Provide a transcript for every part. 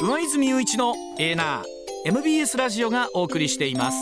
上泉雄一のエーナー MBS ラジオがお送りしています。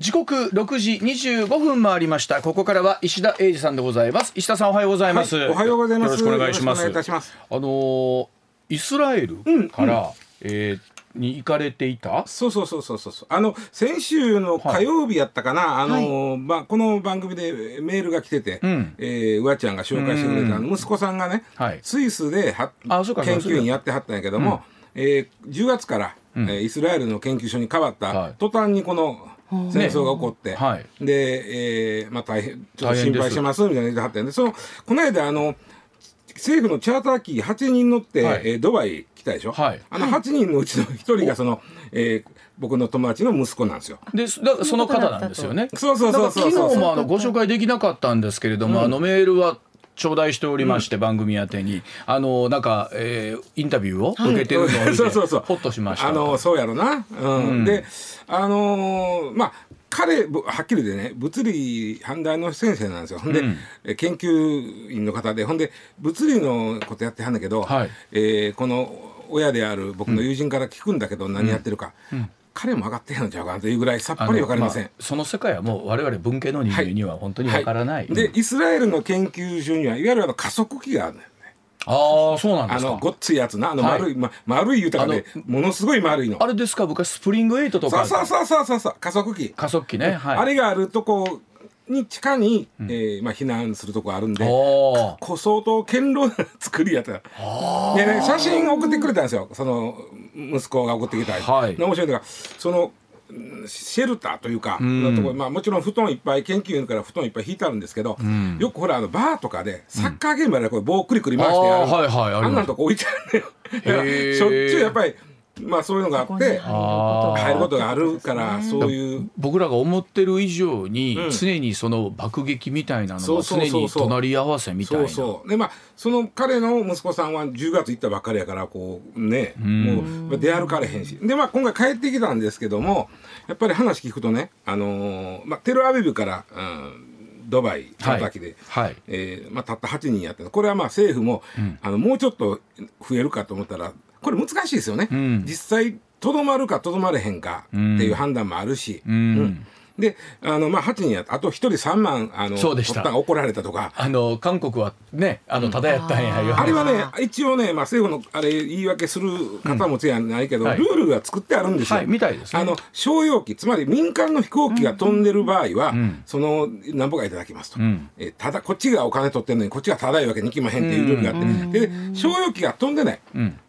時刻6時25分回りました。ここからは石田英二さんでございます。石田さんおはようございます、はいおはようございます。よろしくお願いします。よろしくお願いいたします。あのーイスラエルから、えーに行かれていた？そうそうそうそうそう。そうあの先週の火曜日やったかな、あのまあこの番組でメールが来てて、ん。えーうわちゃんが紹介してくれた、息子さんがね、はい。スイスではあそうか研究員やってはったんやけども、えー10月から、えーイスラエルの研究所に変わっはい。た途端にこの戦争が起こって、はい。で、えーまあ、大変ちょっと心配してますみたいな言ってはったんでそのこの間あの政府のチャーター機8人乗って、はい。えードバイ来たでしょ、はい。あの8人のうちの1人がその、えー僕の友達の息子なんですよ。でだその方なんですよね。そうそうそうそう。昨日もあのご紹介できなかったんですけれども、あのメールは頂戴しておりまして、番組宛てに。あのなんか、えーインタビューを受けてるのを見て、そうそうそう。ほっとしましたあのそうやろな、うん。であのーまあ彼ぶはっきりでね物理反対の先生なんですよ、ほんでえ研究員の方で。ほんで物理のことやってはんだけど、はい。えーこの親である僕の友人から聞くんだけど、何やってるか、彼も上がってんのちゃうかなというぐらいさっぱりわかりません。あその世界はもう我々文系の人間には本当にわからない、はでイスラエルの研究所にはいわゆるあの加速器があるのよね。ああそうなんですか。あのごっついやつなあのはい。丸い、ま、丸い豊かでものすごい丸いの。あれですか昔スプリングエイトとか。そうそうそうそうそう加速器、加速器ね。はい。あれがあるとこに地下に、えーまあ、避難するとこあるんでこう相当堅牢な作りやった。でね写真送ってくれたんですよ。その息子が送ってきた、はい。面白いのがそのうんシェルターというか、のとこまあ、もちろん布団いっぱい研究員から布団いっぱい引いてあるんですけど、よくほらあのバーとかでサッカー現場でこう棒をクリクリ回してやる、あーはいはいあんなとこ置いてあるのよ。だからしょっちゅうやっぱりまあそういうのがあって入ることがあるからそういう僕らが思ってる以上に、うん常にその爆撃みたいなのそうが常そうそうそう。に隣り合わせみたいな。そうそう。でまあその彼の息子さんは10月行ったばっかりやからこうね。もう出歩かれへんし。でまあ今回帰ってきたんですけどもやっぱり話聞くとねあのーまあテルアビブから、うんドバイで、はい。えーまあ、たった8人やってこれはまあ政府も、あのもうちょっと増えるかと思ったらこれ難しいですよね、ん。実際とどまるかとどまれへんかっていう判断もあるし、うん。であの、まあ、8人やあと1人3万あのそうでした。取ったが怒られたとか。あの韓国はねあのただやったんや、いう話あれはね一応ね、まあ、政府のあれ言い訳する方もつやないけど、はい。ルールが作ってあるんですよ。はいみたいですね。あの商用機つまり民間の飛行機が飛んでる場合は、その何ぼかいただきますと、ん。えただこっちがお金取ってるのにこっちがただいわけにいきまへんっていうルールがあって、で商用機が飛んでない、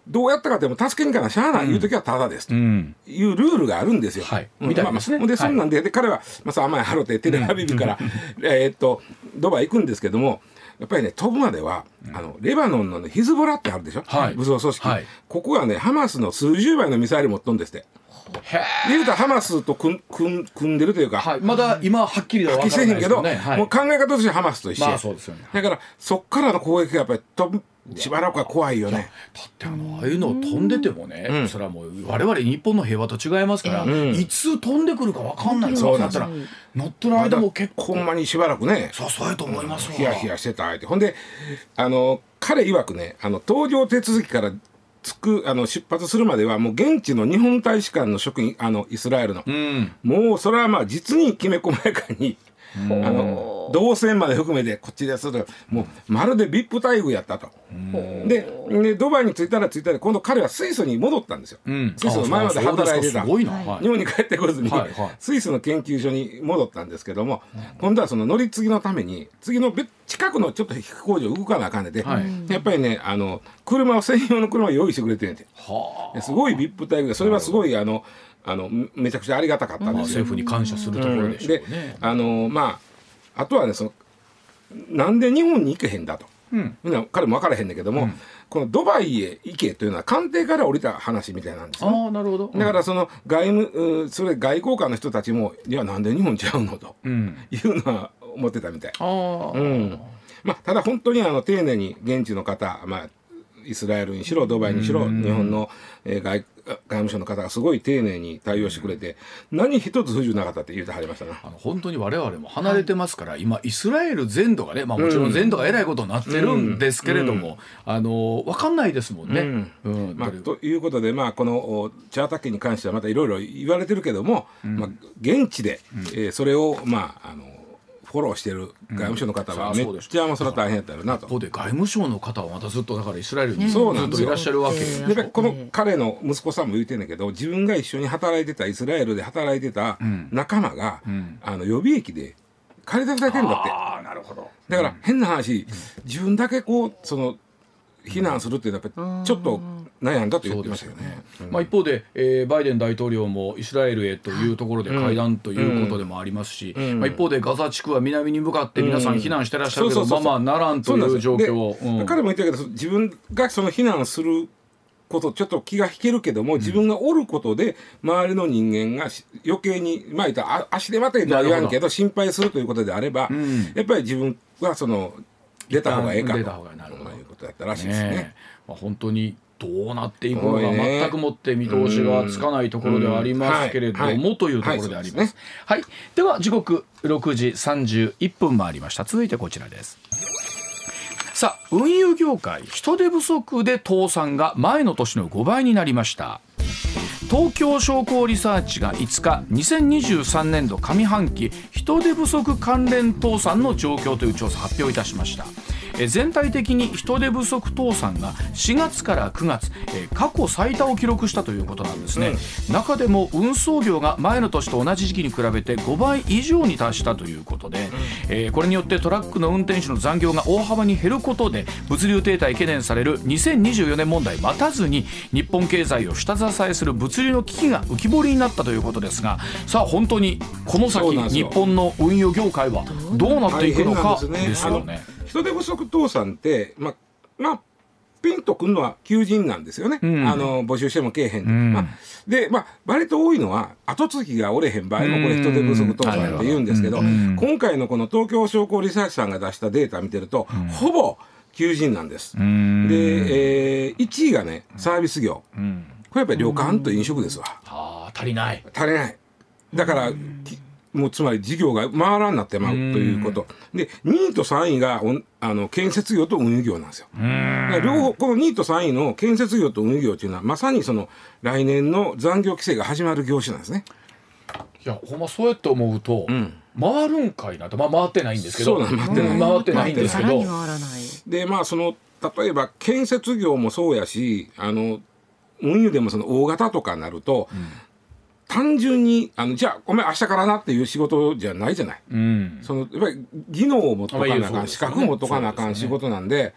どうやったかでも助けに行かなしゃあないいう時はただですと。うん。いうルールがあるんですよ。はい。うん。みたいですね。まあではい。そんなんで,、で彼は、まあ、さ甘いハロテテレアビブから えーっとドバイ行くんですけどもやっぱりね飛ぶまでは、あのレバノンの、ね、ヒズボラってあるでしょ、はい。武装組織、はい。ここがねハマスの数十倍のミサイル持っとんですって。へー。言うたらハマスと組ん組ん組んでるというか、はい、まだ今ははっきりとは分からないですけどせえへんけど、ね、はい。もう考え方としてハマスと一緒や。まあそうですよね。だからそっからの攻撃がやっぱり飛ぶしばらくは怖いよね。だってあのああいうのを飛んでてもね、それはもう我々日本の平和と違いますから、いつ飛んでくるか分かんないそうだったら乗ってる間も結構ほんまにしばらくね。そうそうやと思いますわ。ヒヤヒヤしてた相手ほんであの彼曰くねあの搭乗手続きからつくあの出発するまではもう現地の日本大使館の職員あのイスラエルの、うん。もうそれはまあ実にきめ細やかに。あの動線まで含めてこっちですともうまるで VIP 待遇やったと。ででドバイに着いたら着いたら今度彼はスイスに戻ったんですよ。うん。スイスの前まで働いてた。あそうですか。すごいな、はい。日本に帰ってこずに、はいはい。スイスの研究所に戻ったんですけども、今度はその乗り継ぎのために次の別近くのちょっと飛行場動かなあかんねで、はい。やっぱりねあの車を専用の車を用意してくれてんて。すごい VIP 待遇でそれはすごいあのあのめめちゃくちゃありがたかったんですよ。政府に感謝するところでしょうでね、あのまああとはねそのなんで日本に行けへんだと、うん。みんな彼も分からへんねんけども、このドバイへ行けというのは官邸から降りた話みたいなんですよ。ああなるほど。だからその外務それ外交官の人たちもいやなんで日本ちゃうのと。うん。いうのは思ってたみたい。ああ、うん。まあ、ただ本当にあの丁寧に現地の方、まあ、イスラエルにしろドバイにしろ日本の、えー、外外務省の方がすごい丁寧に対応してくれて何一つ不自由なかったって言ってはりましたな。あの本当に我々も離れてますから、今イスラエル全土がね、まあ、もちろん全土がえらいことになってるんですけれども、あの分かんないですもんね。うん。まあ、ということで、まあ、このチャーターに関してはまたいろいろ言われてるけども、まあ、現地で、えーそれを、まあ、あのフォローしてる外務省の方はめっちゃ、まあ、それは大変やったよなと。ここで外務省の方はまたずっとだからイスラエルにずそうなんですよ。っといらっしゃるわけ。ええでやっぱりこの彼の息子さんも言ってんだけど自分が一緒に働いてたイスラエルで働いてた仲間が、あの予備役で駆り出されてるんだって。ああなるほど。だから変な話、自分だけこうその避難するっていうのはやっぱりちょっと悩んだと言ってましたよね。まあ、一方で、えーバイデン大統領もイスラエルへというところで会談ということでもありますし、まあ、一方でガザ地区は南に向かって皆さん避難してらっしゃるけど、まあまあならんという状況。彼も言ったけど自分がその避難することちょっと気が引けるけども自分がおることで周りの人間がし余計にまあ言ったらあ足でまた言わんけど心配するということであれば、やっぱり自分はその出た方がええかとことだったらしいですね。ねえまあ、本当にどうなっていくのか全くもって見通しがつかないところではありますけれどもというところであります。ははいい、では時刻6時31分回りました。続いてこちらです。さあ運輸業界人手不足で倒産が前の年の5倍になりました東京商工リサーチが5日2023年度上半期人手不足関連倒産の状況という調査を発表いたしましたえ全体的に人手不足倒産が4月から9月え過去最多を記録したということなんですね、中でも運送業が前の年と同じ時期に比べて5倍以上に達したということで、えーこれによってトラックの運転手の残業が大幅に減ることで物流停滞懸念される2024年問題待たずに日本経済を下支えする物流の危機が浮き彫りになったということですがさあ本当にこの先日本の運輸業界はどうなっていくのかですよね。人手不足倒産って、まあ、まあ、ピンとくるのは求人なんですよね。んあの、募集してもけえへん。んまあ、で、まあ、割と多いのは、後継ぎがおれへん場合も、これ人手不足倒産って言うんですけど、うん今回のこの東京商工リサーチさんが出したデータ見てると、ほぼ求人なんです。んで、えー、1位がね、サービス業。うんこれやっぱり旅館と飲食ですわ。あー足りない足りない。だから、きもうつまり事業が回らんなってまうということ。で、2位と3位がおんあの建設業と運輸業なんですよ。両方、この2位と3位の建設業と運輸業っていうのは、まさにその来年の残業規制が始まる業種なんですね。いやほんまそうやって思うと、ん。回るんかいなと、まあ、回ってないんですけど。そうなん回ってない。回ってないんですけど。さらに回らない。で、まあ、その、例えば建設業もそうやし、あの、運輸でもその大型とかになると、単純に、あの、じゃあ、ごめん、明日からなっていう仕事じゃないじゃない。うん。そのやっぱり技能を持っとかなあかん、ね資格持っとかなあかん仕事なんで、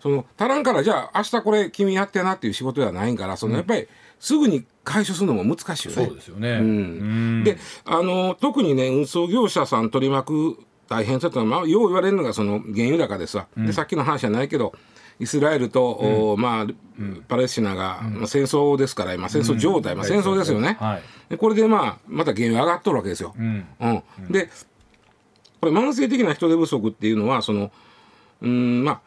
その足らんからじゃあ明日これ君やってなっていう仕事ではないんからそのやっぱりすぐに回収するのも難しいよね。そうですよね、うん。であの特にね運送業者さん取り巻く大変さというのは、まあ、よう言われるのがその原油高ですわ、でさっきの話じゃないけどイスラエルと、おまあ、パレスチナが、まあ、戦争ですから今戦争状態、まあ、戦争ですよね、はい。でこれでまあまた原油上がっとるわけですよ。うん。うん。でこれ慢性的な人手不足っていうのはそのうんまあ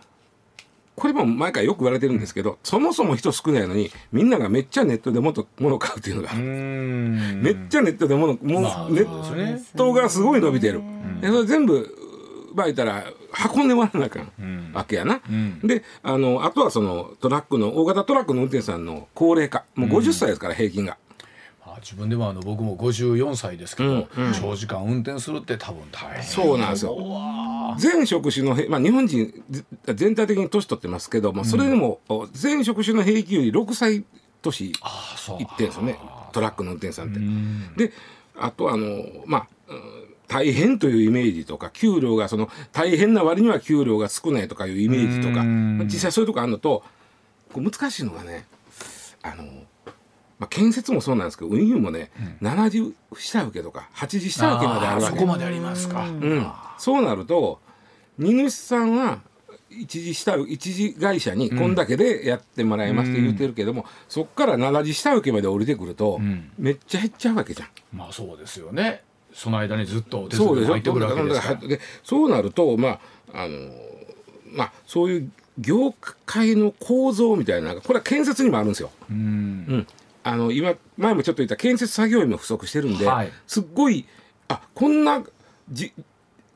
これも毎回よく言われてるんですけど、そもそも人少ないのにみんながめっちゃネットでもっと物を買うっていうのがめっちゃネットで物もう、まあネットがすごい伸びてる、でそれ全部まあ言ったら運んでもらわなあかんわけやな、ん。であのあとはそのトラックの大型トラックの運転手さんの高齢化。もう50歳ですから平均が。あ自分でもあの僕も54歳ですけど、長時間運転するって多分大変そうなんですよ。全職種のへ、まあ、日本人ぜ全体的に年取ってますけど、まあ、それでも、お全職種の平均より6歳年いってんですよね。トラックの運転手さんって。であとあのまあうん大変というイメージとか給料がその大変な割には給料が少ないとかいうイメージとかうん。実際そういうとこあるのとこう難しいのがねあの、まあ、建設もそうなんですけど運輸もね、70下請けとか80下請けまであるわけ。そこまでありますか、うん、そうなると荷主さんは一時下請一時会社にこんだけでやってもらいますって言ってるけども、そっから7時下請けまで降りてくると、ん。めっちゃ減っちゃうわけじゃん。まあそうですよねその間にずっと手数料入ってくるわけですから。でそうなるとまああのまあそういう業界の構造みたいなこれは建設にもあるんですよ。うん。うん、あの今前もちょっと言った建設作業員も不足してるんで、はい。すっごいあこんなじ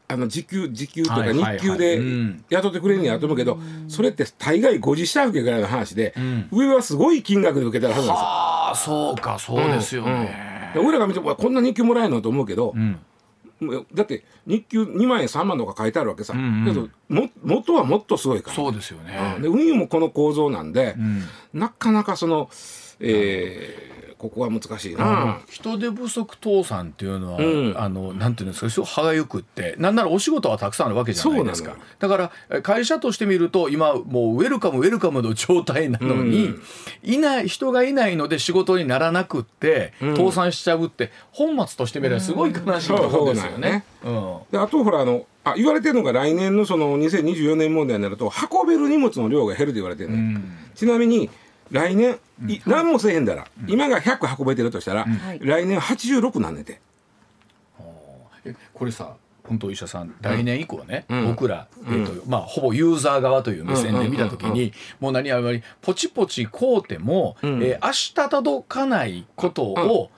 あの時給時給とか日給でうん。雇ってくれんねやと思うけど、それって大概5次下請けぐらいの話で、上はすごい金額で受けてるはずなんですよ。ああそうかそうですよね、で俺らが見てもこんな日給もらえるのと思うけど、だって日給2万円3万とか書いてあるわけさ、んうん。だけども元はもっとすごいから。そうですよね、うん。で運輸もこの構造なんで、ん。なかなかその、えーここは難しいな。人手不足倒産っていうのは、うん。あのなんていうんですかすごい歯がゆくってなんならお仕事はたくさんあるわけじゃないですか。だからえ会社として見ると今もうウェルカムウェルカムの状態なのに、うん。いない人がいないので仕事にならなくって、ん。倒産しちゃうって本末としてみればすごい悲しいところですよね。うんであとほらあのあ言われてるのが来年のその2024年問題になると運べる荷物の量が減ると言われてるのよ、うん。ちなみに来年、い何もせえへんだら、今が100運べてるとしたら、はい。来年86なんねて。えこれさ本当医者さん来年以降ね、うん。僕ら、えーとまあ、ほぼユーザー側という目線で見た時に、うんうん。もう何あまりポチポチ買うても、うん。えー明日届かないことを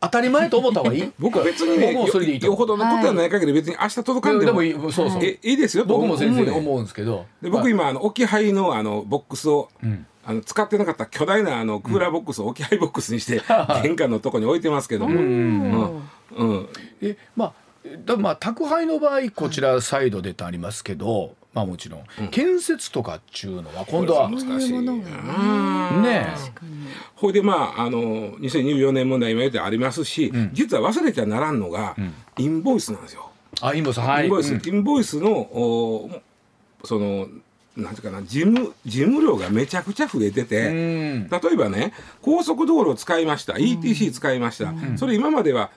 当たり前と思った方がいい？僕は別にね僕もそれでいいとよ思う。よほどのことはない限り別に明日届かんでもでもいいそうそう。えいいですよと僕も全然ね思うんですけど。で僕今あの置き配のあのボックスを、んあの使ってなかった巨大なあのクーラーボックスを置き配ボックスにして、玄関のとこに置いてますけども、うん。うん。えまあだまあ宅配の場合こちらサイドでってありますけど、まあもちろん、建設とかっちゅうのは今度は難しいね。ほいでまああの2024年問題今言ってありますし、実は忘れちゃならんのが、インボイスなんですよ。あインボイス。はいインボイス、うんインボイスのおそのなんていうかな事務事務量がめちゃくちゃ増えてて、うん。例えばね高速道路を使いました、ETC 使いました、それ今までは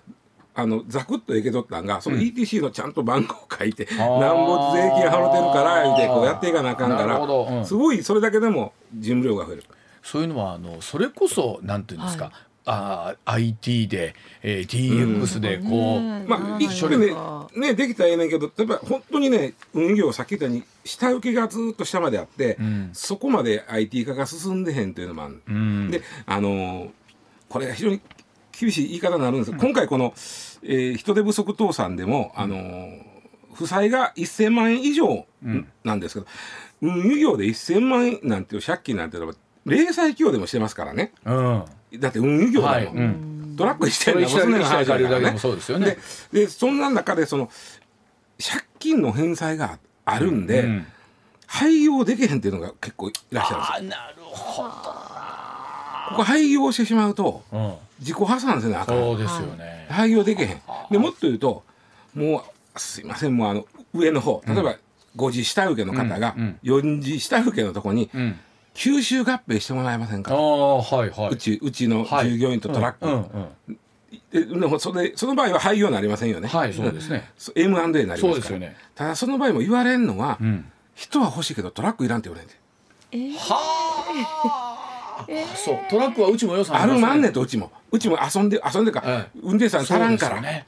あのザクッといけとったんがその ETC のちゃんと番号書いて、なんぼ税金払ってるから言うてこうやっていかなあかんかなるほど。うん。らすごいそれだけでも事務量が増える。そういうのはあのそれこそなんていうんですか、あー IT で、えー DX でこう、ねまあ、一緒にねかねできたらええねんけどやっぱ本当にね運輸業さっき言ったように下請けがずっと下まであって、ん。そこまで IT 化が進んでへんというのもある、ん。であのーこれが非常に厳しい言い方になるんですが、今回この、えー人手不足倒産でも、あのー負債が1000万円以上なんですけど、運輸業で1000万円なんていう借金なんていうのは零細企業でもしてますからね。うん、だって運輸業だもん、はい。うん。トラックしてるのは一台一台借りるだけでねもそうですよね。ででそんな中でその借金の返済があるんで、うん。廃業できへんっていうのが結構いらっしゃるんですよ。あなるほここ廃業してしまうとど、うん、自己破産せなあかん。そうですよね、廃業できへん。でもっと言うともうすいませんもうあの上の方例えば5次下請けの方がうん。うん。4次下請けのとこにうん、吸収合併してもらえませんあか？あはいはい。うちうちのはい。従業員とトラック、うんうんうん。ででもそれその場合は廃業になりませんよね。はいそうですね、そ M&A になりますから。そうですよね。ただその場合も言われんのは、うん、人は欲しいけどトラックいらんって言われんでえそう。トラックはうちも予算あるまんね。んんとうちも。うちも遊んで遊んでか、はい運転手さん足らんから。そうね。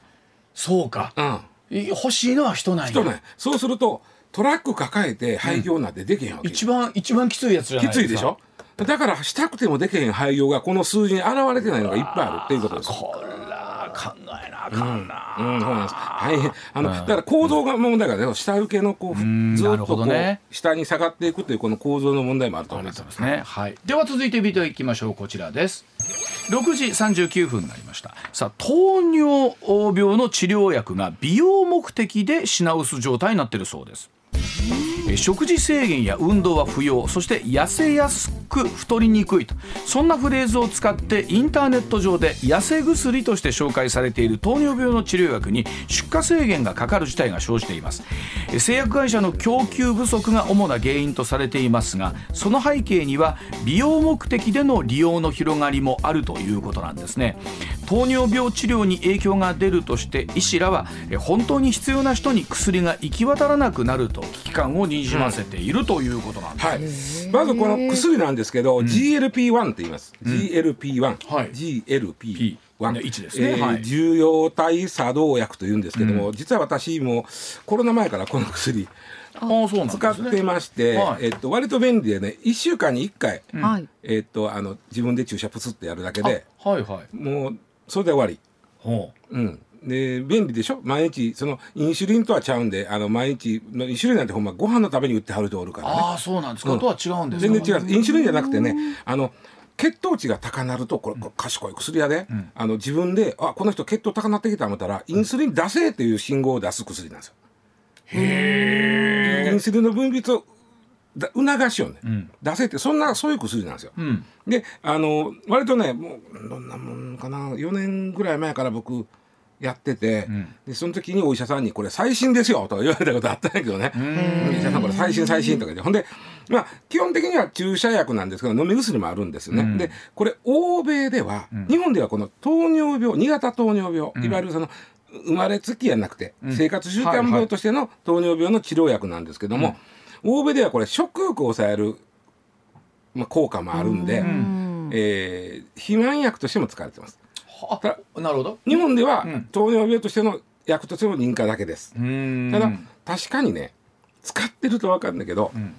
そうか、うん。い欲しいのは人なんや。人ねそうするとトラック抱えて廃業なんてできへんわけよ、一番一番きついやつじゃないきついでしょ？だからしたくてもできへん廃業がこの数字に現れてないのがいっぱいあるっていうことですこら考えなあかんな、うん、そうなんです。大変。あの、だから構造が問題がね、下請けのこう、ずっとこう、下に下がっていくというこの構造の問題もあると思います。ね。はい。では続いて見ていきましょう。こちらです。6時39分になりました。さあ、糖尿病の治療薬が美容目的で品薄状態になっているそうです。食事制限や運動は不要そして痩せやすく太りにくいと。そんなフレーズを使ってインターネット上で痩せ薬として紹介されている糖尿病の治療薬に出荷制限がかかる事態が生じています。製薬会社の供給不足が主な原因とされていますがその背景には美容目的での利用の広がりもあるということなんですね。糖尿病治療に影響が出るとして医師らは本当に必要な人に薬が行き渡らなくなると危機感をにじませているということなんです、はい。まずこの薬なんですけど、GLP-1 って言います。GLP-1。はい。GLP-1。ね一ですね。えーはい。重要体作動薬というんですけども、実は私もコロナ前からこの薬ああそうなんですね。使ってまして、はい。えっと、割と便利でね1週間に1回、はい。えっと、あの自分で注射プスってやるだけであはいはい。もうそれで終わり。ほうん、で便利でしょ？毎日そのインシュリンとはちゃうんであの毎日のインシュリンなんてほんまご飯のために打ってはる人おるからね。ああそうなんですか、うん。とは違うんですか？全然違う。インシュリンじゃなくてねあの血糖値が高なるとこれ賢い薬屋で、あの自分であこの人血糖高なってきた思ったらインスリン出せっていう信号を出す薬なんですよ。インスリンの分泌をだ促しようね、ん出せってそんなそういう薬なんですよ。うんであの割とねもうどんなもんかな4年ぐらい前から僕やってて、ん。でその時にお医者さんに「これ最新ですよ」とか言われたことあったんやけどね「お医者さんこれ最新最新」とか言って。ほんでまあ基本的には注射薬なんですけど飲み薬もあるんですよね。うん。でこれ欧米では、日本ではこの糖尿病2型糖尿病、いわゆるその生まれつきやなくて、生活習慣病としての糖尿病の治療薬なんですけども、欧米ではこれ食欲を抑える、まあ、効果もあるんで、うん。えー肥満薬としても使われてますあたなるほど。日本ではうん。糖尿病としての薬としての認可だけです、ただ確かにね使ってると分かるんだけど、ん。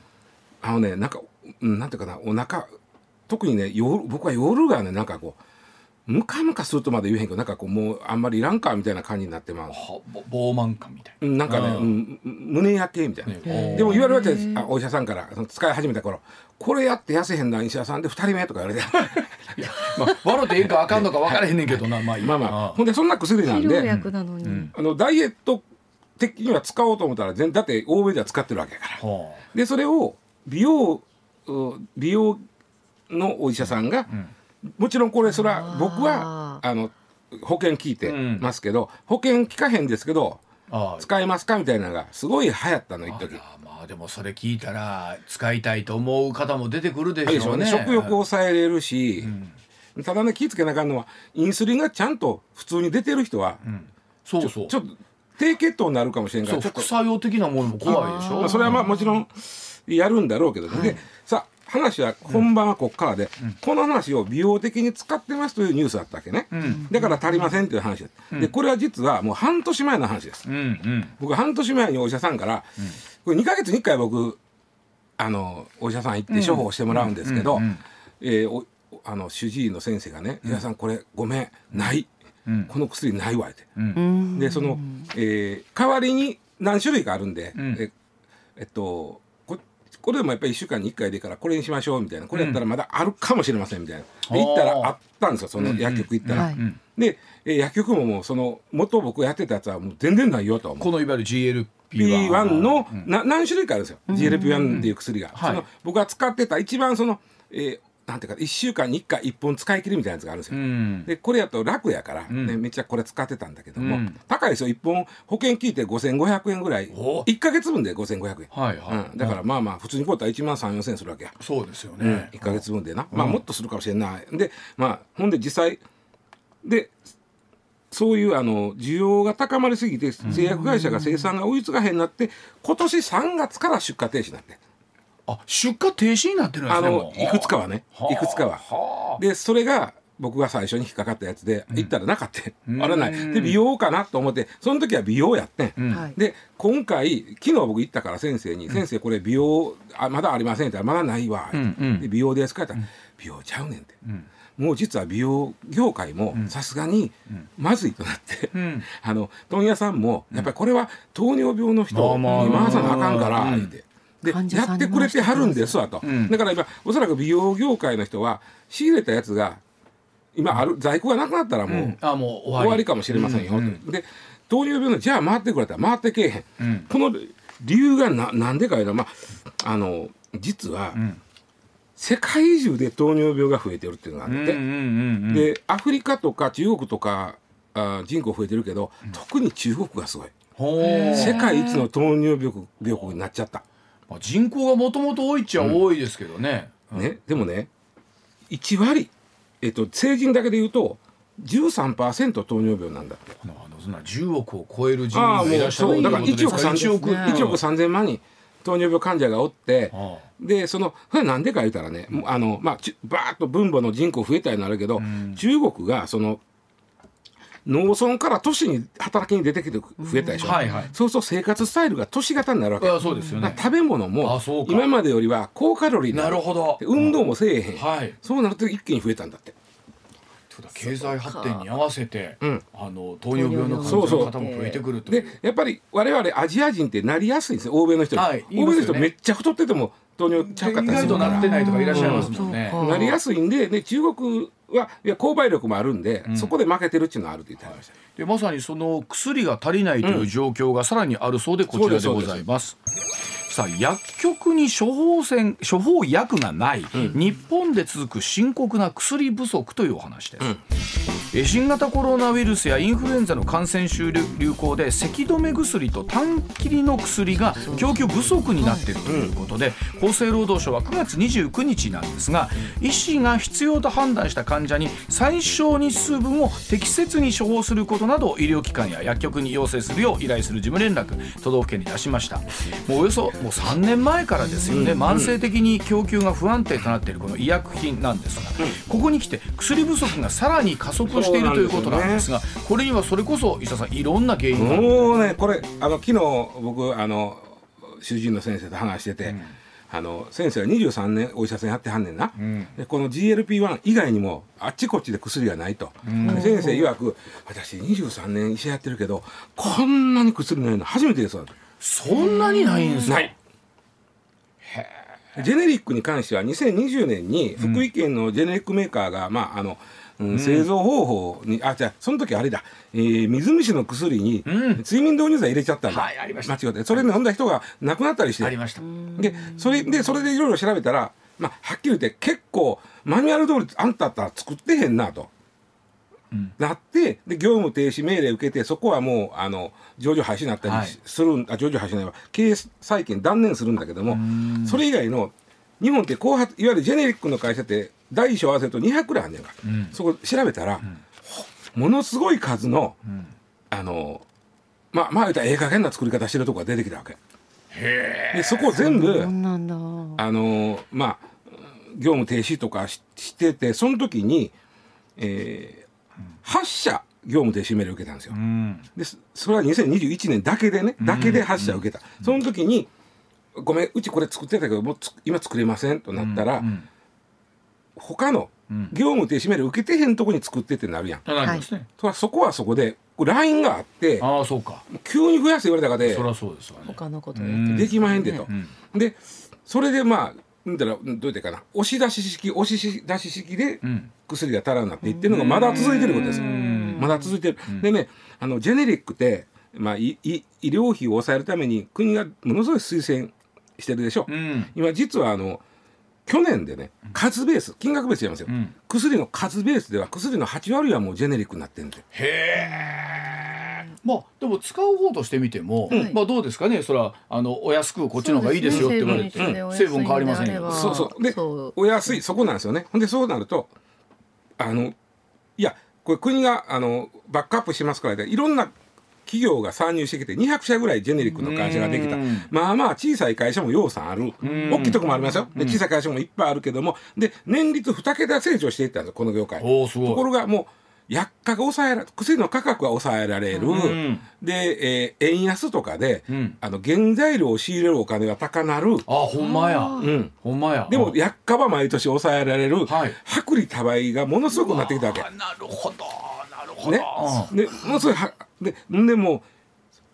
あのねなんかうんなんていうかなお腹特にね夜僕は夜がねなんかこうムカムカするとまで言えへんけどなんかこうもうあんまりいらんかみたいな感じになってまう。はぼ膨慢感みたいうんなんかね、うんうん胸焼けみたいな、な、ねでも言われるわけです。あお医者さんからその使い始めた頃。これやって痩せへんな医者さんで2人目とか言われてまあ、笑っていいかあかんのか分からへんねんけどなまあまあまあ。ほんでそんな薬なんで薬なのに。ん。あのダイエット的には使おうと思ったら全だって欧米では使ってるわけやから。はでそれを美容う美容のお医者さんが、もちろんこれそれは僕はあの保険聞いてますけど、保険聞かへんですけど使えますか？みたいなのがすごい流行ったの一時。まあでもそれ聞いたら使いたいと思う方も出てくるででしょうね。しょ。うね食欲を抑えれるし、ただね気ぃつけなあかんのはインスリンがちゃんと普通に出てる人は、そうそう。ちょっと低血糖になるかもしれんから副作用的なものも怖いでしょ。まあ、それはまあもちろんやるんだろうけどね、でさあ話は本番はここからで、この話を美容的に使ってますというニュースだったわけね、だから足りませんという話です、でこれは実はもう半年前の話です、うんうん。僕半年前にお医者さんから、これ2ヶ月に1回僕あのお医者さん行って処方してもらうんですけど、うんうんえあの主治医の先生がね「伊沢さんこれごめんない、うん。この薬ないわ」って。うん。でその、えー代わりに何種類かあるんで、えっとここれでもやっぱり1週間に1回でいいからこれにしましょうみたいな。これやったらまだあるかもしれませんみたいな、で行ったらあったんですよその薬局行ったら。で、えー薬局ももうその元僕やってたやつはもう全然ないよと。このいわゆる GLP1 P1 の、うん。な何種類かあるんですよ。GLP1 っていう薬が、はい。その僕が使ってた一番その、えーなんていうか1週間に1回1本使い切りみたいなやつがあるんですよ、うん。でこれやと楽やから、ん。ねめっちゃこれ使ってたんだけども、うん。高いですよ。1本保険聞いて5500円ぐらい。お1か月分で5500円、はいはい、うん、だからまあまあ普通にこうたら1万3 4千円するわけや、そうですようん。ね、1か月分でな、まあもっとするかもしれんない。でまあほんで実際でそういうあの需要が高まりすぎて製薬会社が生産が追いつかへんなって今年3月から出荷停止になってあ出荷停止になってるんですあのいくつかはね。はあ。いくつかは。はあ。でそれが僕が最初に引っかかったやつで行ったらなかった、うん。あらない。で美容かなと思ってその時は美容やってん、うん。はい。で今回昨日僕行ったから先生に「先生これ美容あまだありません」って言ったら「まだないわ」うんうん。で美容ですか?」って言ったら「美容ちゃうねん」って、もう実は美容業界もさすがにまずいとなって、ん。あの問屋さんもやっぱりこれは糖尿病の人に回さなあかんからうん。言って。でやってくれてはるんですわと、ん。だから今おそらく美容業界の人は仕入れたやつが今ある在庫がなくなったらもう、あもう終わり。終わりかもしれませんよ、うんとで糖尿病のじゃあ回ってくれたら回ってけえへん、うん。この理由がななんでかいうのは、まあ、あの実は、ん。世界中で糖尿病が増えてるっていうのがあって、うんうんうんうん。でアフリカとか中国とかあ人口増えてるけど、特に中国がすごい。世界一の糖尿病国になっちゃった、まあ人口がもともと多いっちゃ多いですけどね、ね、でもね1割、えっと、成人だけで言うと13%糖尿病なんだって。あのそんな10億を超える人ああもうがいらっしゃるそうだから1億ということです3000億ね。1億3000万人糖尿病患者がおってあでそのそれなんでか言うたらね、あのまあちバーッと分母の人口増えたりなるけど、中国がその農村から都市に働きに出てきて増えたでしょ、うん。はいはい。そうすると生活スタイルが都市型になるわけ。あそうですよね。食べ物も今までよりは高カロリーになるほど。で運動もせえへん、はい。そうなると一気に増えたんだって。経済発展に合わせて、うんあの糖尿病の患者の方も増えてくるとでやっぱり我々アジア人ってなりやすいんですよ。欧米の人に、はい言い欧米の人めっちゃ太ってても糖尿ちゃうか意ったりするかなってないとかいらっしゃいますもんね。うんなりやすいんでで中国はいや購買力もあるんで、そこで負けてるっていうのはあるって言ってました、でまさにその薬が足りないという状況がさらにあるそうでこちらでございます。さあ薬局に処方箋処方薬がない、日本で続く深刻な薬不足というお話です、え新型コロナウイルスやインフルエンザの感染症流行で咳止め薬と短切りの薬が供給不足になっているということで、厚生労働省は9月29日なんですが医師が必要と判断した患者に最小日数分を適切に処方することなどを医療機関や薬局に要請するよう依頼する事務連絡都道府県に出しました。もうおよそもう3年前からですよね、慢性的に供給が不安定となっているこの医薬品なんですが、ここに来て薬不足がさらに加速しているということなんですがこれにはそれこそ石田さんいろんな原因がある。もうねこれあの昨日僕あの主治医の先生と話してて、あの先生は23年お医者さんやってはんねんな、でこの GLP-1 以外にもあっちこっちで薬がないと、で先生曰く私23年医者やってるけどこんなに薬ないの初めてですわ。そんなにないんですか、ない。ジェネリックに関しては2020年に福井県のジェネリックメーカーが、まああのうん。製造方法にあじゃあその時あれだ、えー水虫の薬にうん。睡眠導入剤入れちゃったんだ、はいありました。間違って。それで飲んだ人が亡くなったりして。ありました。でそれでそれでいろいろ調べたら、まあ、はっきり言って結構マニュアル通りあんただったら作ってへんなと。なってで業務停止命令受けてそこはもうあの上場廃止になったはい。りするん、あ上場廃止ないわ。経営再建断念するんだけどもそれ以外の日本って後発いわゆるジェネリックの会社って大小合わせると200くらいあんねんか、そこ調べたら、ものすごい数の、あのまあまあ言うたらええ加減な作り方してるとこが出てきたわけ。でそこを全部そうなんだ。あのまあ業務停止とかししててその時に、えー8社業務停止命令を受けたんですよ。うん。でそそれは2021年だけでねだけで8社受けた、その時に「ごめんうちこれ作ってたけどもうつ今作れません」となったら、うん他のうん業務停止命令受けてへんとこに作ってってなるやん。なりますね、とはそこはそこでラインがあってああそうか急に増やせ言われたからでそりゃそうですわね他のことやってる。できまへんでと。うんでそれでまあうんだらどう言ってかな押し出し式押し出し式でうん薬が足らんなって言ってるのがまだ続いてることですよ。まだ続いてる。でねあのジェネリックって、まあ、いい医療費を抑えるために国がものすごい推薦してるでしょ。うん今実はあの去年でね数ベース金額ベースやりますよ、ん。薬の数ベースでは薬の8割はもうジェネリックになってるんで。すよ。へえまあでも使う方としてみても、はいまあどうですかね？それはあのお安くこっちの方がいいですよって言われて、成分変わりませんよ。そうそう。でそう。お安いそこなんですよね。ほんでそうなるとあのいやこれ国があのバックアップしますからいろんな企業が参入してきて200社ぐらいジェネリックの会社ができた。うん。まあまあ小さい会社もようさんある。ん。大きいとこもありますよ。で小さい会社もいっぱいあるけども。で年率2桁成長していったんですよこの業界。ところがもう薬価が抑えられ薬の価格が抑えられる、ん。で、えー円安とかで、うん。あの原材料を仕入れるお金が高なる、あほんまや。うん、ほんまや。でも薬価は毎年抑えられる、はい。薄利多売がものすごくなってきたわけ。なるほど、ね、でものすごいはででもう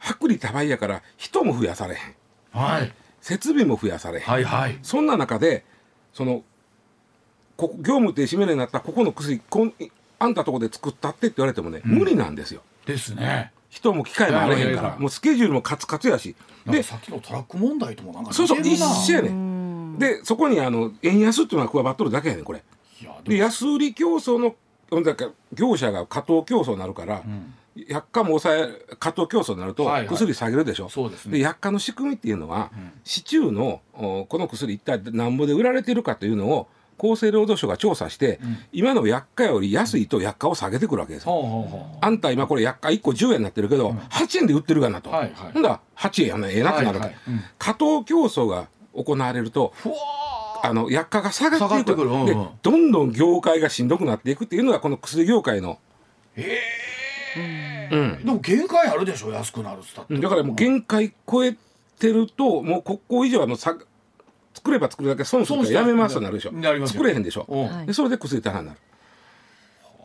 薄利多売やから人も増やされへん。はい。設備も増やされへん、はいはい。そんな中でそのここ業務停止命令になったここの薬こんあんたとこで作ったってって言われてもね、無理なんですよ。ですね。人も機械もあれへんからもうスケジュールもカツカツやし。でさっきのトラック問題ともなんかそうそう一緒やねん。でそこにあの円安っていうのは加わっとるだけやねんこれ。で安売り競争のだから業者が過当競争になるから、薬価も抑え過当競争になるとはいはい。薬下げるでしょ、そうですね。薬価の仕組みっていうのは、市中のおこの薬一体何ぼで売られてるかというのを厚生労働省が調査して、今の薬価より安いと薬価を下げてくるわけですうほうほあんた今これ薬価1個10円になってるけど、8円で売ってるかなと、はいはい。ほんだら8円やねええなってなるわけ、はいはい。うん。過当競争が行われるとうふわあの薬価が下がっていくくる。うんうん。でどんどん業界がしんどくなっていくっていうのがこの薬業界の。うん。でも限界あるでしょ安くなるっつったって。だからもう限界超えてるともうここ以上はもうさ作れば作るだけ損するからやめますとなるでしょ。なりますよ。作れへんでしょ、うん。はい。でそれで薬足らんなる。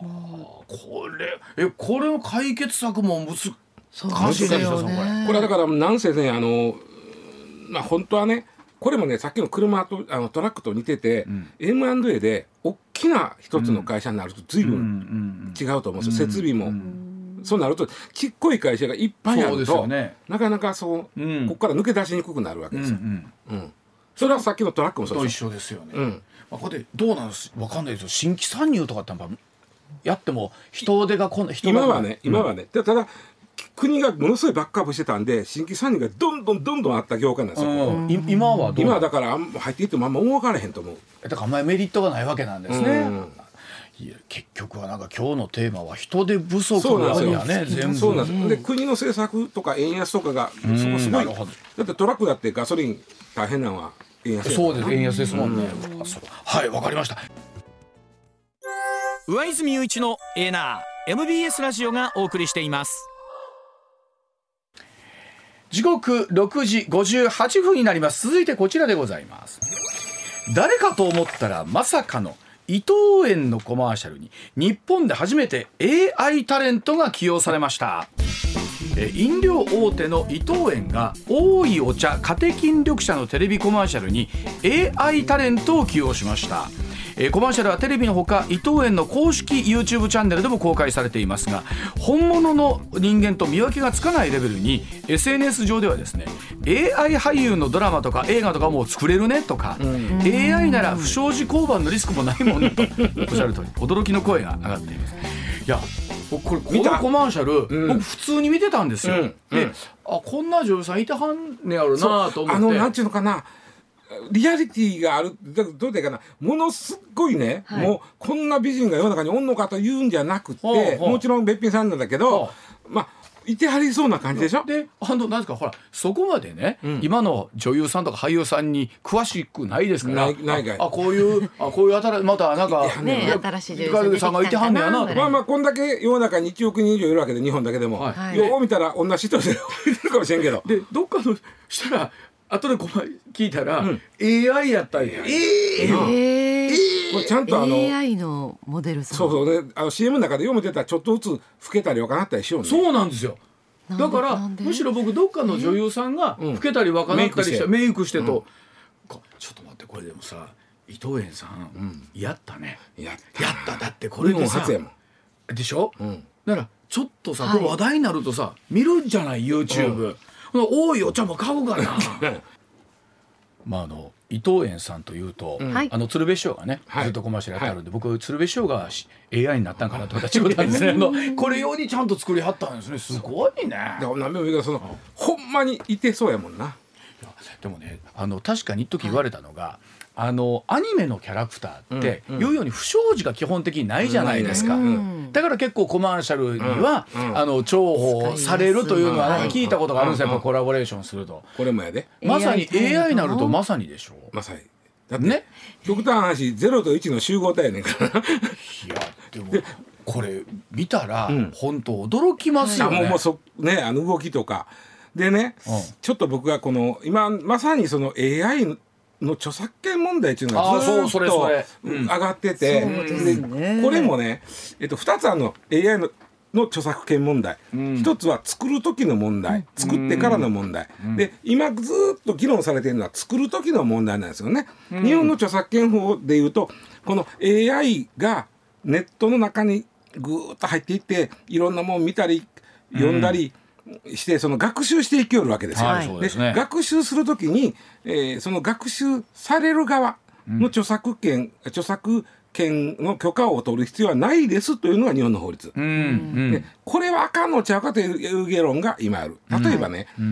これえこれの解決策も難しいですよですよねこれはだからなんせねあのまあ本当はねこれもねさっきの車とあのトラックと似てて、M&A で大きな一つの会社になると随分違うと思うんですよ、設備も、そうなるとちっこい会社がいっぱいあると、なかなかそう、うん。ここから抜け出しにくくなるわけですよ、うんうん。それはさっきのトラックもそうと一ですよ。緒ですよね、うん。まあ、これでどうなんです？わかんないですよ。新規参入とかってやっぱやっても人手がこんな人が今はね今はね、たただ国がものすごいバックアップしてたんで新規参入がどんどんどんどんあった業界なんですよ、うん、い今はどう？今はだからあんま入っていってもあんま動かれへんと思う。だからあんまりメリットがないわけなんですね、うん。いや結局はなんか今日のテーマは人手不足そうなんなんです。よやね全部。そうなんです、で国の政策とか円安とかがそこすごないるほど。だってトラックだってガソリン大変なのは円安そうです円安ですもんね、あそう。はいわかりました。上泉雄一のエナー MBS ラジオがお送りしています時刻6時58分になります。続いてこちらでございます。誰かと思ったらまさかの伊藤園のコマーシャルに日本で初めて AI タレントが起用されました。飲料大手の伊藤園が多いお茶カテキン緑茶のテレビコマーシャルに AI タレントを起用しました。えーコマーシャルはテレビのほか伊藤園の公式 YouTube チャンネルでも公開されていますが本物の人間と見分けがつかないレベルに SNS 上ではですね AI 俳優のドラマとか映画とかも作れるねとか、AI なら不祥事交番のリスクもないもんねとおっしゃる通り。驚きの声が上がっています。いや僕これこのコマーシャル、うん。僕普通に見てたんですよ、うん。で、うん。あこんな女優さんいてはんねやろなと思って。あのなんていうのかなリアリティがあるだどうでかなものすっごいね、はい。もうこんな美人が世の中におんのかというんじゃなくて、もちろんべっぴんさんなんだけど、ほまあいてはりそうな感じでしょ？であのなんですかほらそこまでね、ん。今の女優さんとか俳優さんに詳しくないですから。ああこういうあこういう新またなんか新しい女優さんがいてはんねやなとまあまあこんだけ世の中に1億人以上いるわけで日本だけでも、はい。はいよう見たら同じ人でいるかもしれんけど。でどっかのしたら後でこま聞いたら、AI やったんや。えええー。これちゃんとあの AI のモデルさん。そうそう。ねあの CM の中で読めてたらちょっとずつ老けたり若なったりしようね。そうなんですよ。だからむしろ僕どっかの女優さんがうん老けたり若なったりしてメメイクしてと、こちょっと待ってこれでもさ伊藤園さん、やったね。やっやった。だってここれでさ初やもん、でしょ、うん、だからちょっとさ、はい。話題になるとさ見るんじゃない？YouTube、多いお茶も買うかな。まああの伊藤園さんというと、うん。はい。あの鶴瓶師匠がね、はい。ずっとコマーシャルやってあるんで、僕鶴瓶師匠がし AI になったんかなと思ったんですね。あのこれ用にちゃんと作りはったんですね。すごいね。だから何べも言うけどそのほんまにいてそうやもんな。でもねあの確かに一時言われたのが、あのアニメのキャラクターって、うんうん。言うように不祥事が基本的にないじゃないですか、うん。だから結構コマーシャルには、うんうん。あの重宝されるというのは聞いたことがあるんですよ、うんやっぱコラボレーションすると、これもやで。まさに AI なるとまさにでしょ。まさに。だって、ね。極端な話0と1の集合体やねんから。いやでもこれ見たら、うん。本当驚きますあよね、もうもうそねあの動きとか。でね、うん。ちょっと僕がこの今まさにその AI の著作権問題っていうのがずーっと上がってて、ね。これもね、えっと、2つあるの。AI のの著作権問題、ん。一つは作る時の問題、作ってからの問題、で今ずーっと議論されているのは作る時の問題なんですよね。日本の著作権法でいうとこの AI がネットの中にぐーっと入っていっていろんなもん見たり読んだりして、その学習していきよるわけですよ。はいですね。学習するときに、えーその学習される側の著作権、著作権の許可を取る必要はないですというのが日本の法律。うんうん。でこれはあかんのちゃうかという議論が今ある。例えばね、え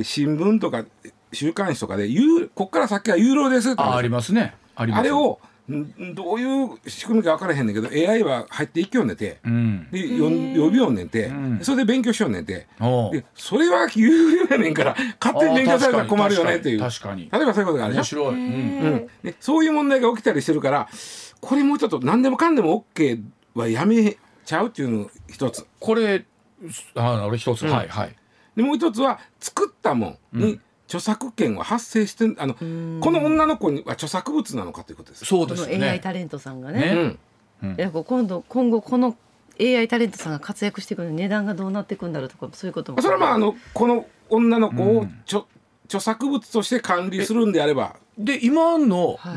ー新聞とか週刊誌とかで有ここから先は有料ですってあありますね。ありますあれをんどういう仕組みか分からへんねんけど AI は入っていきよんねんて、うん。でよん呼びよんねんて、ん。それで勉強しよんねんて、でそれは有料やねんから勝手に勉強されたら困るよねっていう。確かに。例えばそういうことがあるでしょ？面白い、うんうん、でそういう問題が起きたりしてるからこれもうちょっと何でもかんでも OK はやめちゃうっていうの一つ。これああれ一つ、うん。はいはい。でもう一つは作ったもんに著作権は発生してあのこの女の子には著作物なのかということです。そうですよ AI ねタレントさんがね。ね。うん。いや今度今後この AI タレントさんが活躍していくのに値段がどうなっていくんだろうとかそういうことも。それはまああのこの女の子をうん。著,、著作物として管理するんであれば、で今の、は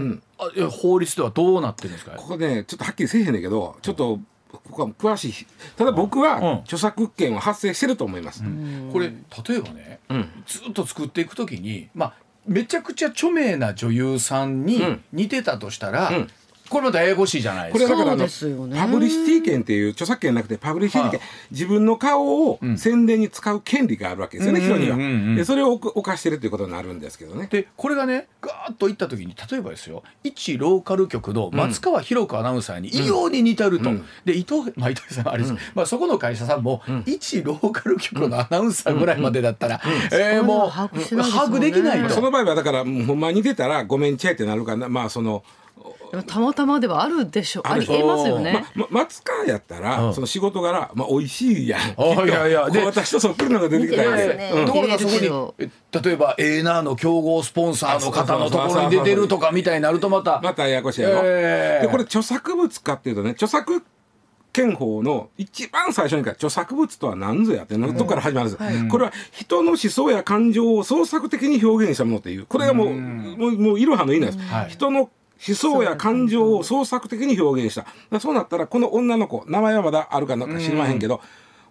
い。法律ではどうなってるんですか？ここねちょっとはっきりせえへんねんけどちょっとここは詳しい。ただ僕はうん。著作権は発生してると思います。これ例えばねうん。ずっと作っていくときにまあめちゃくちゃ著名な女優さんにうん。似てたとしたら、うんこれまたややこしいじゃないですか。そうこれはだからあのですよね。パブリシティ権っていう著作権なくてパブリシティ権、はい。自分の顔をうん宣伝に使う権利があるわけですよね、うん。うん人には、うんうんでそれを犯犯してるということになるんですけどね。でこれがねガーッといった時に例えばですよ一ローカル局の松川博子アナウンサーに異様に似てると、うん。で伊藤,、まあ、伊藤さんはあれです、うん。まあ、そこの会社さんも、ん。一ローカル局のアナウンサーぐらいまでだったら、えーうんもう把握しないですもんね把握できないと。まあその場合はだからもうほんまに似てたらごめんちゃいってなるかな。まあそのたまたまではあるでしょう。ありえますよね。まま松川やったら、うん。その仕事柄、まあ、美味しいやいやいやで私とそっくりなのが出てきたんでね。うん。ところがそこにえ例えばエーナーの競合スポンサーの方のところに出てるとかみたいになるとまた。またややこしいやろ、えーでこれ著作物かっていうとね著作権法の一番最初にから著作物とは何ぞやっていうのとこから始まるんです、はい。これは人の思想や感情を創作的に表現したものっていう。これがもう、もうもういろはのいいなんです、はい。人の思想や感情を創作的に表現した。そうなったらこの女の子名前はまだあるかどうか知りまへんけど、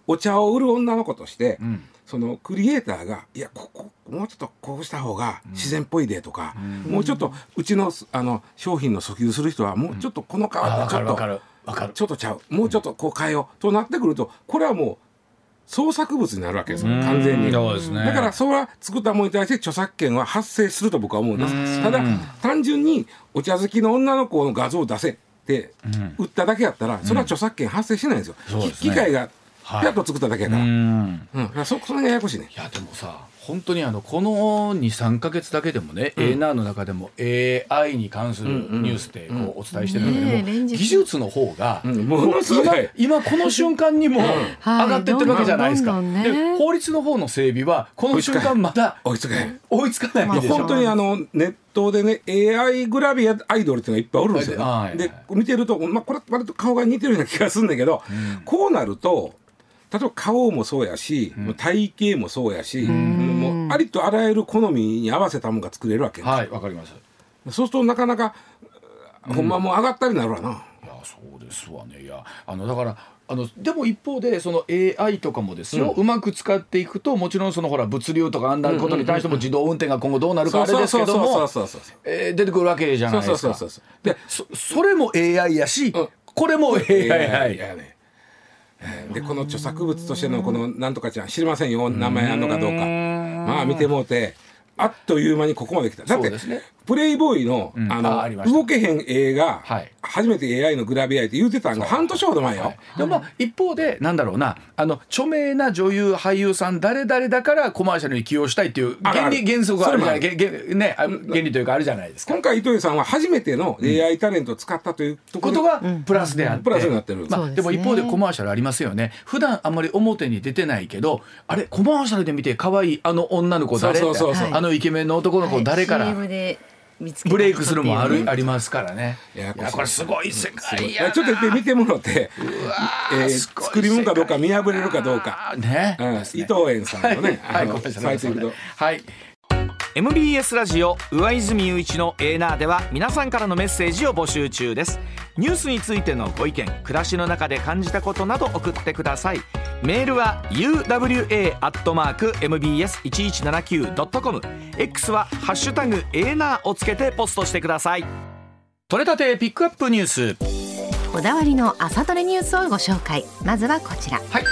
お茶を売る女の子として、ん。そのクリエイターが「いやここもうちょっとこうした方が自然っぽいで」とか、もうちょっとうちのあの商品の訴求する人はもうちょっとこの顔ちょっとかるわかる。わかる。ちょっとちゃう。もうちょっとこう変えようとなってくるとこれはもう創作物になるわけですよ完全に。そうですね。だからそれは作ったものに対して著作権は発生すると僕は思うんです。ただ単純にお茶好きの女の子の画像を出せって売っただけやったらそれは著作権発生しないんですよ、そうですね。機械がはい。ピャッと作っただけやから、ううんん。だからそそれがややこしいね。いやでもさ本当にあのこの23か月だけでもね、A&R の中でも AI に関するニュースでこうお伝えしてるんだけども、技術の方が、うん。も今今この瞬間にも上はいがってってるわけじゃないですか。で法律の方の整備はこの瞬間まだ追いつかへん追いつかない。本当にあのネットでね AI グラビアアイドルっていうのがいっぱいおるんですよ、ね。はいで見てると、まあ、これ割と顔が似てるような気がするんだけど、こうなると例えば顔もそうやし、体型もそうやし、もうありとあらゆる好みに合わせたものが作れるわけ、はいわかります。そうするとなかなか、ほんまもう上がったりなるわな。いやそうですわね。いやあのだからあのでも一方でその AI とかもですよ、うまく使っていくともちろんそのほら物流とかあんなことに対しても自動運転が今後どうなるかあれですけども出てくるわけじゃないですかでそそれも AI やし、うんこれも AI いやねえーでこの著作物としてのこのなんとかちゃん知りませんよ名前あんのかどうかまあ見てもうて。あっという間にここまで来た。だって、ね。プレイボーイの,、ん。あのあ動けへん映画、はい。初めて AI のグラビアって言うてたんが半年ほど前よ、はい。でもまあ一方でなんだろうなあの著名な女優俳優さん誰々だからコマーシャルに起用したいっていう原理原則があるじゃない。そげげねあ原理というかあるじゃないですか。今回糸井さんは初めての AI タレントを使ったというところことがプラスであって、プラスになってるまあ、でも一方でコマーシャルありますよね。普段あんまり表に出てないけどあれコマーシャルで見て可愛いあの女の子誰？そうそうそうそう。あのイケメンの男の子誰からブレイクするもある、ありますからね。いやい。やこれすごい世界やな。ちょっと見てもらって、え作り物かどうか見破れるかどうか、ね、うん、伊藤園さんのね、はい、ごめんなさいサイト行くと。はい。MBS ラジオ上泉雄一のエーナーでは皆さんからのメッセージを募集中です。ニュースについてのご意見暮らしの中で感じたことなど送ってくださいメールは uwa.mbs1179.com X はハッシュタグエーナーをつけてポストしてください。取れたてピックアップニュース。こだわりの朝トレニュースをご紹介。まずはこちら。はい。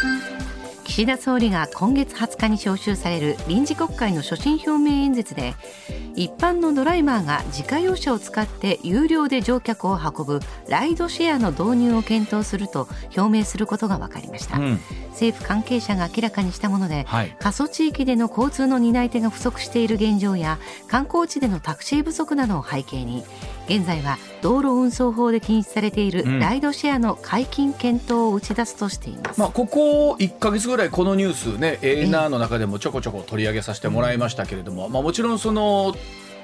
岸田総理が今月20日に召集される臨時国会の所信表明演説で一般のドライバーが自家用車を使って有料で乗客を運ぶライドシェアの導入を検討すると表明することが分かりました、うん。政府関係者が明らかにしたもので、はい。過疎地域での交通の担い手が不足している現状や観光地でのタクシー不足などを背景に現在は道路運送法で禁止されているライドシェアの解禁検討を打ち出すとしています、まあ、ここ1か月ぐらいこのニュースね ANR の中でもちょこちょこ取り上げさせてもらいましたけれども、まあ、もちろんその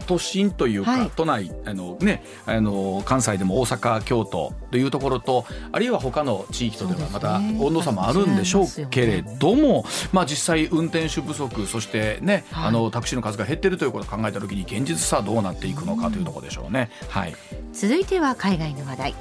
都心というか、はい、都内あの、ね、あの関西でも大阪京都というところとあるいは他の地域とではまた温度差もあるんでしょうけれども、ね、まあ、実際運転手不足そしてね、はい、あのタクシーの数が減っているということを考えた時に現実さどうなっていくのかというところでしょうね。はい、続いては海外の話題。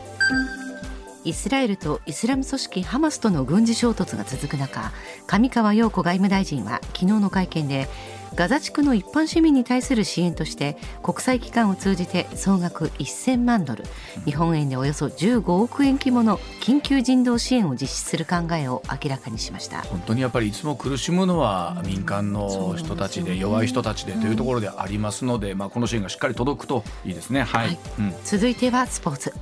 イスラエルとイスラム組織ハマスとの軍事衝突が続く中上川陽子外務大臣は昨日の会見でガザ地区の一般市民に対する支援として国際機関を通じて総額1000万ドル日本円でおよそ15億円規模の緊急人道支援を実施する考えを明らかにしました。本当にやっぱりいつも苦しむのは民間の人たちで弱い人たちでというところでありますので、まあ、この支援がしっかり届くといいですね。はい、はい、うん、続いてはスポーツ。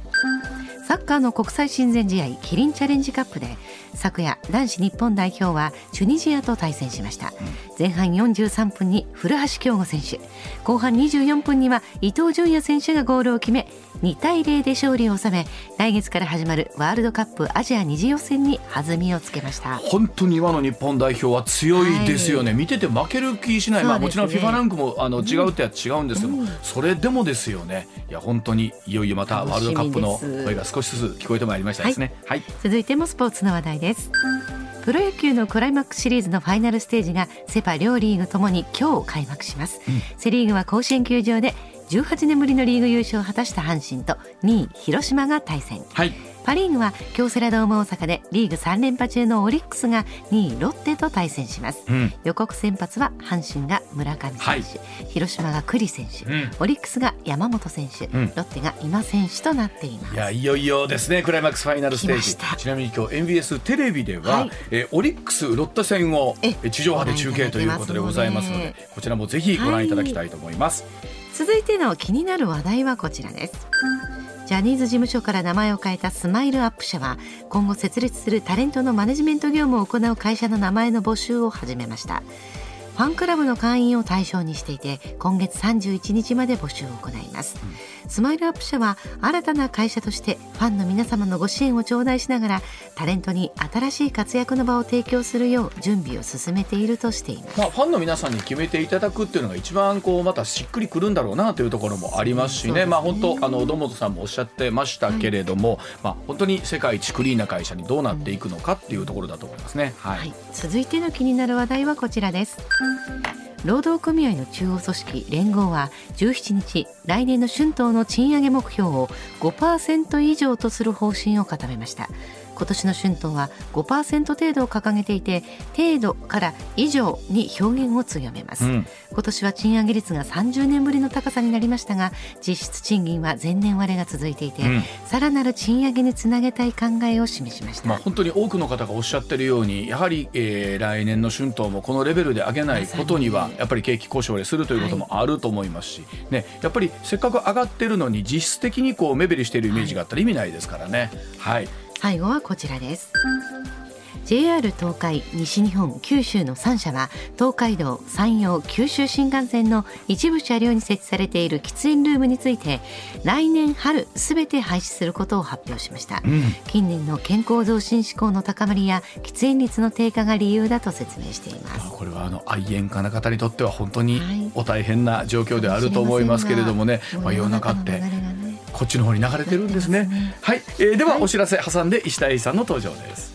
サッカーの国際親善試合キリンチャレンジカップで昨夜男子日本代表はチュニジアと対戦しました、前半43分に古橋京吾選手。後半24分には伊東純也選手がゴールを決め2対0で勝利を収め来月から始まるワールドカップアジア二次予選に弾みをつけました。本当に今の日本代表は強いですよね、はい、見てて負ける気しない、ね、まあ、もちろん FIFA ランクもあの違うってやつ違うんですけど、うん、それでもですよね。いや本当にいよいよまたワールドカップの声が少しずつ聞こえてまいりましたですね、はい、はい、続いてもスポーツの話題です。プロ野球のクライマックスシリーズのファイナルステージがセ・パ両リーグともに今日開幕します、うん、セ・リーグは甲子園球場で18年ぶりのリーグ優勝を果たした阪神と2位広島が対戦、はい、パ・リーグは京セラドーム大阪でリーグ3連覇中のオリックスが2位ロッテと対戦します、うん、予告先発は阪神が村上選手、はい、広島が栗選手、うん、オリックスが山本選手、うん、ロッテが今選手となっています。いやいよいよですねクライマックスファイナルステージ。ちなみに今日 MBS テレビでは、はい、えオリックスロッテ戦を地上波で中継ということでございますのでこちらもぜひご覧いただきたいと思います、はい、続いての気になる話題はこちらですジャニーズ事務所から名前を変えたスマイルアップ社は今後設立するタレントのマネジメント業務を行う会社の名前の募集を始めました。ファンクラブの会員を対象にしていて今月31日まで募集を行います、うん、スマイルアップ社は新たな会社としてファンの皆様のご支援を頂戴しながらタレントに新しい活躍の場を提供するよう準備を進めているとしています、まあ、ファンの皆さんに決めていただくっていうのが一番こうまたしっくりくるんだろうなというところもありますしね、ね、まあ本当あの堂本さんもおっしゃってましたけれども、はい、まあ本当に世界一クリーンな会社にどうなっていくのかっていうところだと思いますね、はい、はい、続いての気になる話題はこちらです労働組合の中央組織連合は17日来年の春闘の賃上げ目標を5%以上とする方針を固めました。今年の春闘は5%程度を掲げていて程度から以上に表現を強めます、うん、今年は賃上げ率が30年ぶりの高さになりましたが実質賃金は前年割れが続いていて、うん、さらなる賃上げにつなげたい考えを示しました、まあ、本当に多くの方がおっしゃってるようにやはり、えー、来年の春闘もこのレベルで上げないことにはやっぱり景気故障でするということもあると思いますし、はい、ね、やっぱりせっかく上がってるのに実質的にこう目減りしているイメージがあったら意味ないですからね。はい最後はこちらです。JR 東海西日本九州の3社は東海道山陽九州新幹線の一部車両に設置されている喫煙ルームについて来年春すべて廃止することを発表しました、うん、近年の健康増進志向の高まりや喫煙率の低下が理由だと説明しています。これはあの愛煙家の方にとっては本当にお大変な状況であると思いますけれどもね、はい、まあ、世の中ってこっちの方に流れてるんですね。はい、えー、ではお知らせ挟んで石田英さんの登場です。